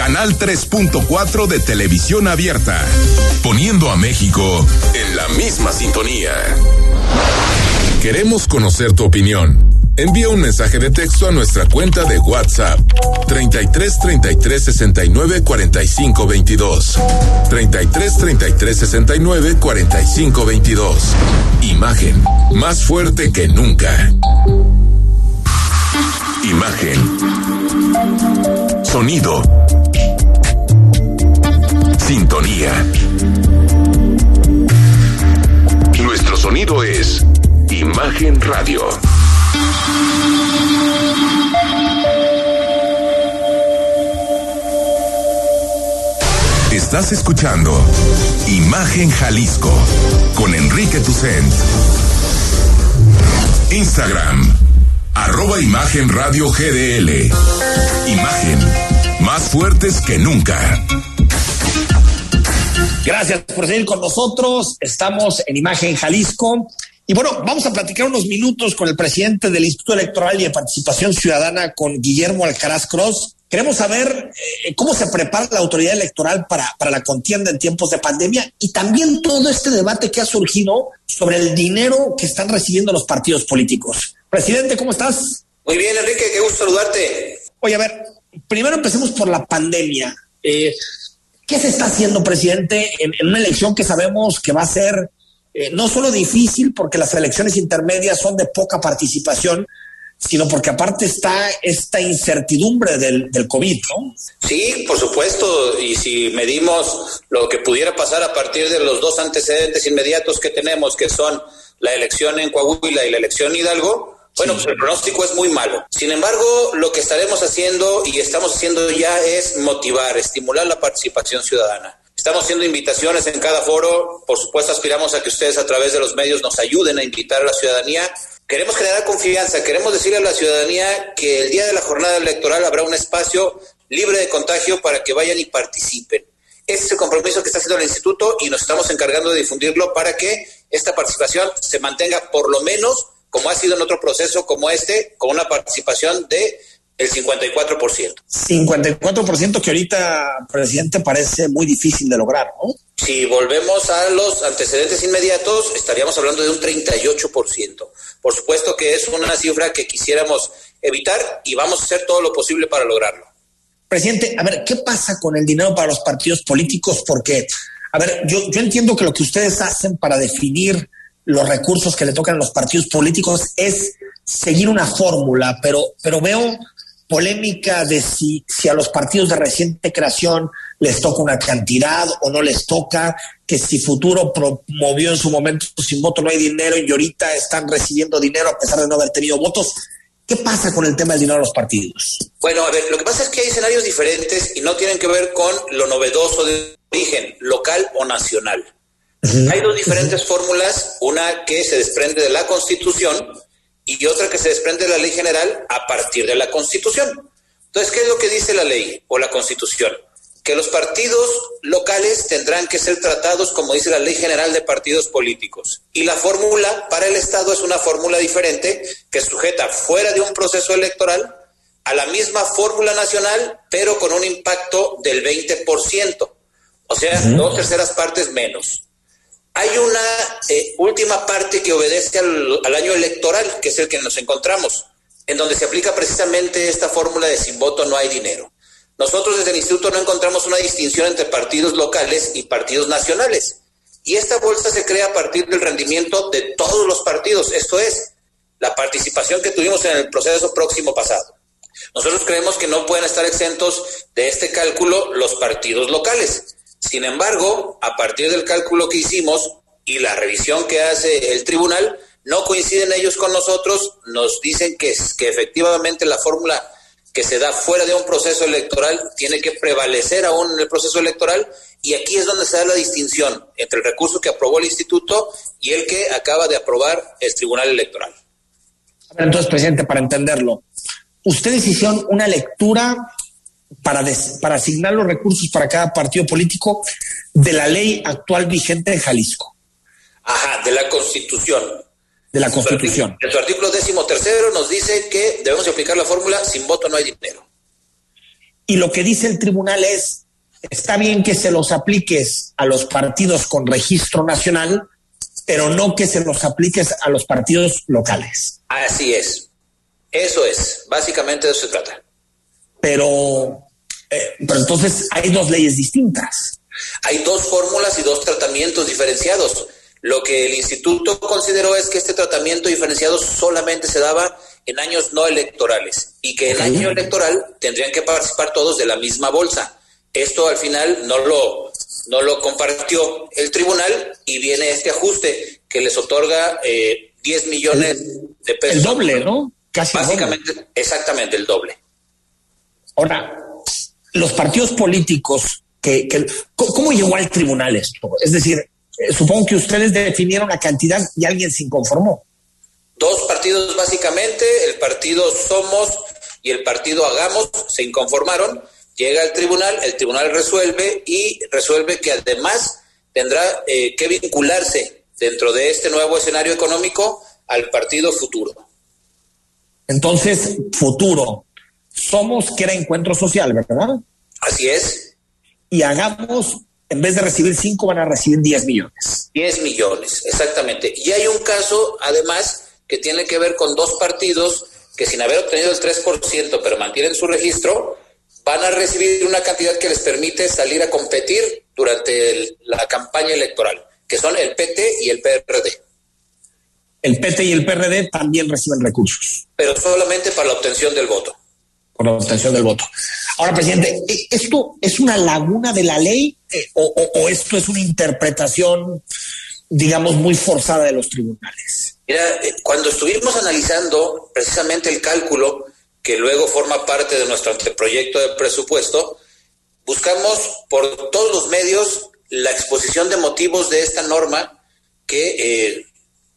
Canal 3.4 de televisión abierta, poniendo a México en la misma sintonía. Queremos conocer tu opinión. Envía un mensaje de texto a nuestra cuenta de WhatsApp 33 33 69 45 22. 33 33 69 45 22. Imagen más fuerte que nunca. Imagen. Sonido. Sintonía. Nuestro sonido es Imagen Radio. Estás escuchando Imagen Jalisco con Enrique Tucent. Instagram, arroba Imagen Radio GDL. Imagen, más fuertes que nunca. Gracias por seguir con nosotros. Estamos en Imagen Jalisco. Y bueno, vamos a platicar unos minutos con el presidente del Instituto Electoral y de Participación Ciudadana, con Guillermo Alcaraz Cross. Queremos saber eh, cómo se prepara la autoridad electoral para, para la contienda en tiempos de pandemia y también todo este debate que ha surgido sobre el dinero que están recibiendo los partidos políticos. Presidente, ¿cómo estás? Muy bien, Enrique, qué gusto saludarte. Oye, a ver, primero empecemos por la pandemia. Eh, ¿Qué se está haciendo, presidente, en, una elección que sabemos que va a ser eh, no solo difícil porque las elecciones intermedias son de poca participación, sino porque aparte está esta incertidumbre del, del COVID, ¿no? Sí, por supuesto, y si medimos lo que pudiera pasar a partir de los dos antecedentes inmediatos que tenemos, que son la elección en Coahuila y la elección en Hidalgo, bueno, pues el pronóstico es muy malo. Sin embargo, lo que estaremos haciendo y estamos haciendo ya es motivar, estimular la participación ciudadana. Estamos haciendo invitaciones en cada foro. Por supuesto, aspiramos a que ustedes a través de los medios nos ayuden a invitar a la ciudadanía. Queremos generar confianza, queremos decirle a la ciudadanía que el día de la jornada electoral habrá un espacio libre de contagio para que vayan y participen. Ese es el compromiso que está haciendo el instituto y nos estamos encargando de difundirlo para que esta participación se mantenga por lo menos como ha sido en otro proceso como este, con una participación de el 54%. 54% que ahorita, presidente, parece muy difícil de lograr, ¿no? Si volvemos a los antecedentes inmediatos, estaríamos hablando de un 38%. Por supuesto que es una cifra que quisiéramos evitar y vamos a hacer todo lo posible para lograrlo. Presidente, a ver, ¿qué pasa con el dinero para los partidos políticos? Porque, a ver, yo, yo entiendo que lo que ustedes hacen para definir los recursos que le tocan a los partidos políticos es seguir una fórmula, pero, pero veo polémica de si, si a los partidos de reciente creación les toca una cantidad o no les toca, que si Futuro promovió en su momento sin voto no hay dinero y ahorita están recibiendo dinero a pesar de no haber tenido votos. ¿Qué pasa con el tema del dinero de los partidos? Bueno, a ver, lo que pasa es que hay escenarios diferentes y no tienen que ver con lo novedoso de origen, local o nacional. Hay dos diferentes fórmulas, una que se desprende de la Constitución y otra que se desprende de la ley general a partir de la Constitución. Entonces, ¿qué es lo que dice la ley o la Constitución? Que los partidos locales tendrán que ser tratados como dice la ley general de partidos políticos. Y la fórmula para el Estado es una fórmula diferente que sujeta fuera de un proceso electoral a la misma fórmula nacional, pero con un impacto del 20%. O sea, uh -huh. dos terceras partes menos. Hay una eh, última parte que obedece al, al, año electoral, que es el que nos encontramos, en donde se aplica precisamente esta fórmula de sin voto no hay dinero. Nosotros desde el instituto no encontramos una distinción entre partidos locales y partidos nacionales. Y esta bolsa se crea a partir del rendimiento de todos los partidos, esto es, la participación que tuvimos en el proceso próximo pasado. Nosotros creemos que no pueden estar exentos de este cálculo los partidos locales. Sin embargo, a partir del cálculo que hicimos y la revisión que hace el tribunal, no coinciden ellos con nosotros, nos dicen que, que efectivamente la fórmula que se da fuera de un proceso electoral tiene que prevalecer aún en el proceso electoral y aquí es donde se da la distinción entre el recurso que aprobó el instituto y el que acaba de aprobar el Tribunal Electoral. Entonces, presidente, para entenderlo, ustedes hicieron una lectura para, para asignar los recursos para cada partido político de la ley actual vigente en Jalisco. Ajá, de la Constitución. De la Constitución. En su artículo décimo tercero nos dice que debemos aplicar la fórmula sin voto no hay dinero. Y lo que dice el tribunal es, está bien que se los apliques a los partidos con registro nacional, pero no que se los apliques a los partidos locales. Así es. Eso es. Básicamente de eso se trata. Pero, eh, pero entonces hay dos leyes distintas. Hay dos fórmulas y dos tratamientos diferenciados. Lo que el instituto consideró es que este tratamiento diferenciado solamente se daba en años no electorales y que en año electoral tendrían que participar todos de la misma bolsa. Esto al final no lo, no lo compartió el tribunal y viene este ajuste que les otorga eh, 10 millones de pesos. El doble, ¿no? Casi Básicamente, exactamente el doble. Ahora, los partidos políticos, que, que, ¿cómo llegó al tribunal esto? Es decir, eh, supongo que ustedes definieron la cantidad y alguien se inconformó. Dos partidos básicamente, el partido Somos y el partido Hagamos, se inconformaron, llega al tribunal, el tribunal resuelve y resuelve que además tendrá eh, que vincularse dentro de este nuevo escenario económico al partido futuro. Entonces, futuro, somos que era encuentro social, ¿verdad? Así es. Y hagamos en vez de recibir 5 van a recibir 10 millones. 10 millones, exactamente. Y hay un caso, además, que tiene que ver con dos partidos que sin haber obtenido el 3%, pero mantienen su registro, van a recibir una cantidad que les permite salir a competir durante el, la campaña electoral, que son el PT y el PRD. El PT y el PRD también reciben recursos. Pero solamente para la obtención del voto. Por la obtención del voto. Ahora, presidente, ¿esto es una laguna de la ley eh, o, esto es una interpretación, digamos, muy forzada de los tribunales? Mira, eh, cuando estuvimos analizando precisamente el cálculo que luego forma parte de nuestro anteproyecto de presupuesto, buscamos por todos los medios la exposición de motivos de esta norma que eh,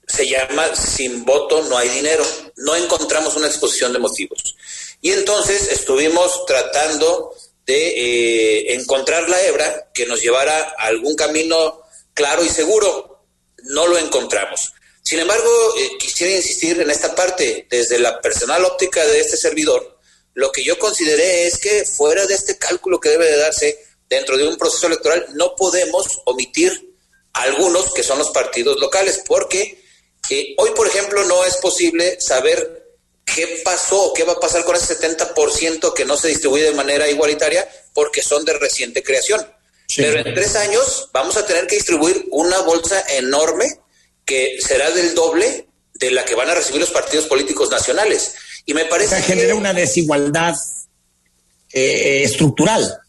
se llama sin voto no hay dinero. No encontramos una exposición de motivos. Y entonces estuvimos tratando de eh, encontrar la hebra que nos llevara a algún camino claro y seguro. No lo encontramos. Sin embargo, eh, quisiera insistir en esta parte, desde la personal óptica de este servidor, lo que yo consideré es que fuera de este cálculo que debe de darse dentro de un proceso electoral, no podemos omitir algunos que son los partidos locales, porque eh, hoy, por ejemplo, no es posible saber qué pasó, qué va a pasar con ese 70% que no se distribuye de manera igualitaria porque son de reciente creación. Sí. Pero en tres años vamos a tener que distribuir una bolsa enorme que será del doble de la que van a recibir los partidos políticos nacionales. Y me parece o sea, genera una desigualdad eh, estructural.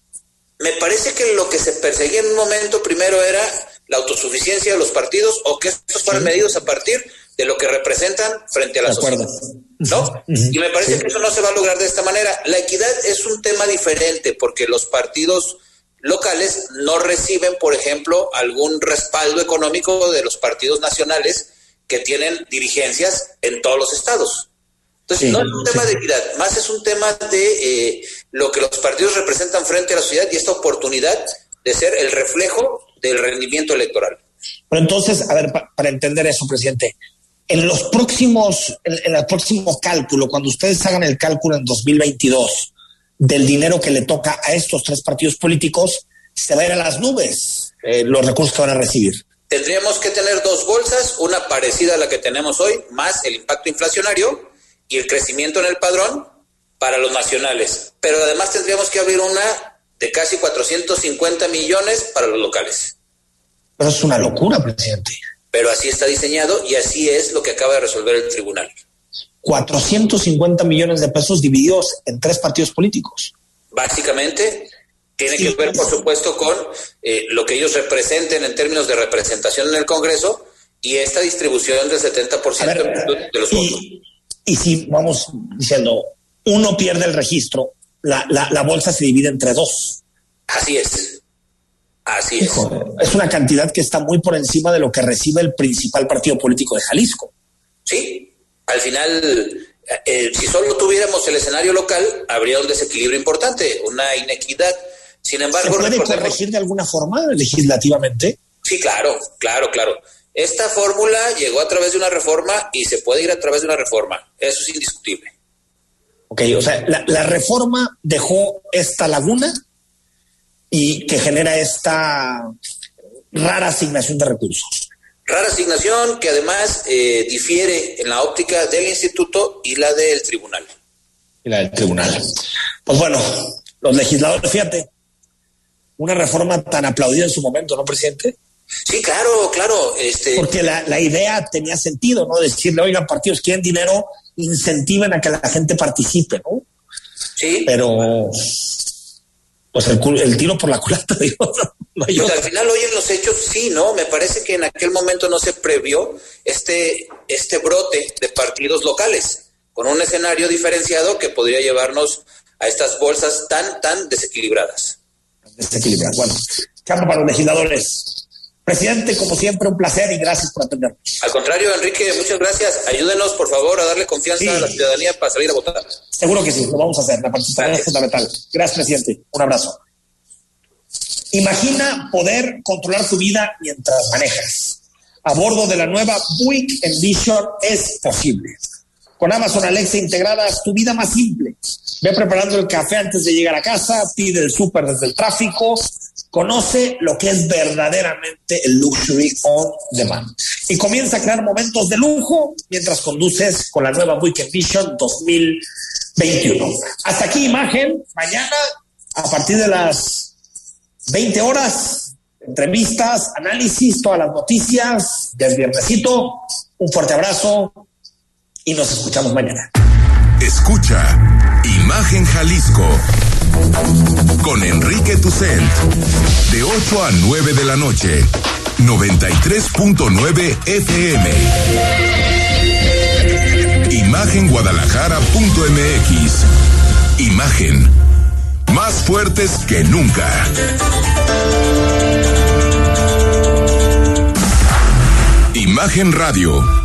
Me parece que lo que se perseguía en un momento primero era la autosuficiencia de los partidos o que estos fueran sí. medidos a partir de lo que representan frente a la sociedad. ¿No? Y me parece sí. que eso no se va a lograr de esta manera. La equidad es un tema diferente porque los partidos locales no reciben, por ejemplo, algún respaldo económico de los partidos nacionales que tienen dirigencias en todos los estados. Entonces, sí, no es un tema de equidad, más es un tema de eh, lo que los partidos representan frente a la sociedad y esta oportunidad de ser el reflejo del rendimiento electoral. Pero entonces, a ver, pa para entender eso, presidente, en los próximos, en, en, el próximo cálculo, cuando ustedes hagan el cálculo en 2022 del dinero que le toca a estos tres partidos políticos, se va a ir a las nubes eh, los recursos que van a recibir. Tendríamos que tener dos bolsas, una parecida a la que tenemos hoy, más el impacto inflacionario y el crecimiento en el padrón para los nacionales. Pero además tendríamos que abrir una de casi 450 millones para los locales. Pero es una locura, presidente pero así está diseñado y así es lo que acaba de resolver el tribunal. 450 millones de pesos divididos en tres partidos políticos. Básicamente, tiene sí. que ver, por supuesto, con eh, lo que ellos representen en términos de representación en el Congreso y esta distribución del 70% ver, de los y, votos. Y si vamos diciendo, uno pierde el registro, la, la, la bolsa se divide entre dos. Así es. Así es. es una cantidad que está muy por encima de lo que recibe el principal partido político de Jalisco. Sí, al final, eh, si solo tuviéramos el escenario local, habría un desequilibrio importante, una inequidad. Sin embargo, ¿se puede corregir de alguna forma legislativamente? Sí, claro, claro, claro. Esta fórmula llegó a través de una reforma y se puede ir a través de una reforma. Eso es indiscutible. Ok, o sea, la, la reforma dejó esta laguna y que genera esta rara asignación de recursos. Rara asignación que además eh, difiere en la óptica del instituto y la del tribunal. Y la del tribunal. Pues bueno, los legisladores, fíjate, una reforma tan aplaudida en su momento, ¿no, presidente? Sí, claro, claro. Este... Porque la, la idea tenía sentido, ¿no? Decirle, oigan, partidos quieren dinero, incentiven a que la gente participe, ¿no? Sí. Pero pues el, el, tiro por la culata, digo, no, pues al final hoy en los hechos sí, ¿no? Me parece que en aquel momento no se previó este, este brote de partidos locales, con un escenario diferenciado que podría llevarnos a estas bolsas tan, tan desequilibradas. Desequilibradas. Bueno, chamba para los legisladores. Presidente, como siempre, un placer y gracias por atendernos. Al contrario, Enrique, muchas gracias. Ayúdenos, por favor, a darle confianza sí. a la ciudadanía para salir a votar. Seguro que sí, lo vamos a hacer. La participación es fundamental. Gracias, presidente. Un abrazo. Imagina poder controlar tu vida mientras manejas. A bordo de la nueva Buick Envision es posible. Con Amazon Alexa integrada, tu vida más simple. Ve preparando el café antes de llegar a casa, pide el súper desde el tráfico, conoce lo que es verdaderamente el luxury on demand y comienza a crear momentos de lujo mientras conduces con la nueva Weekend Vision 2021. Hasta aquí imagen, mañana a partir de las 20 horas, entrevistas, análisis, todas las noticias del viernesito. Un fuerte abrazo y nos escuchamos mañana. Escucha Imagen Jalisco con Enrique Tucent de 8 a 9 de la noche 93.9 FM Imagenguadalajara.mx Imagen más fuertes que nunca. Imagen Radio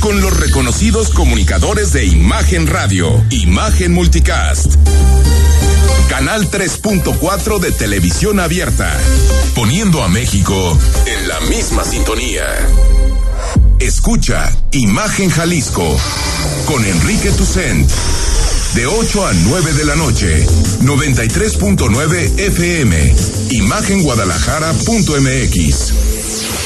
Con los reconocidos comunicadores de Imagen Radio, Imagen Multicast. Canal 3.4 de televisión abierta, poniendo a México en la misma sintonía. Escucha Imagen Jalisco con Enrique Tucent. De 8 a 9 de la noche, 93.9 FM. Imagenguadalajara.mx.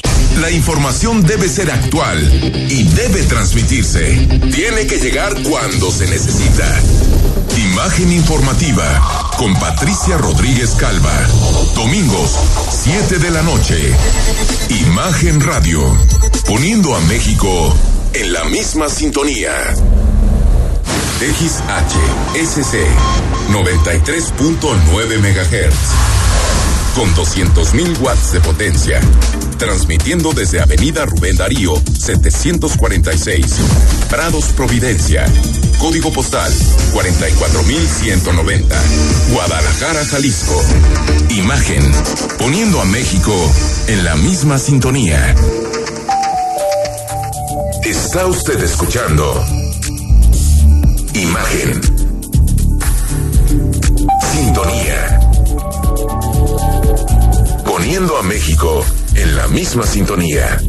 La información debe ser actual y debe transmitirse. Tiene que llegar cuando se necesita. Imagen informativa con Patricia Rodríguez Calva. Domingos, 7 de la noche. Imagen Radio. Poniendo a México en la misma sintonía. XHSC 93.9 MHz con 200.000 watts de potencia, transmitiendo desde Avenida Rubén Darío, 746, Prados Providencia, código postal 44190, Guadalajara, Jalisco. Imagen, poniendo a México en la misma sintonía. Está usted escuchando Imagen. Sintonía poniendo a México en la misma sintonía.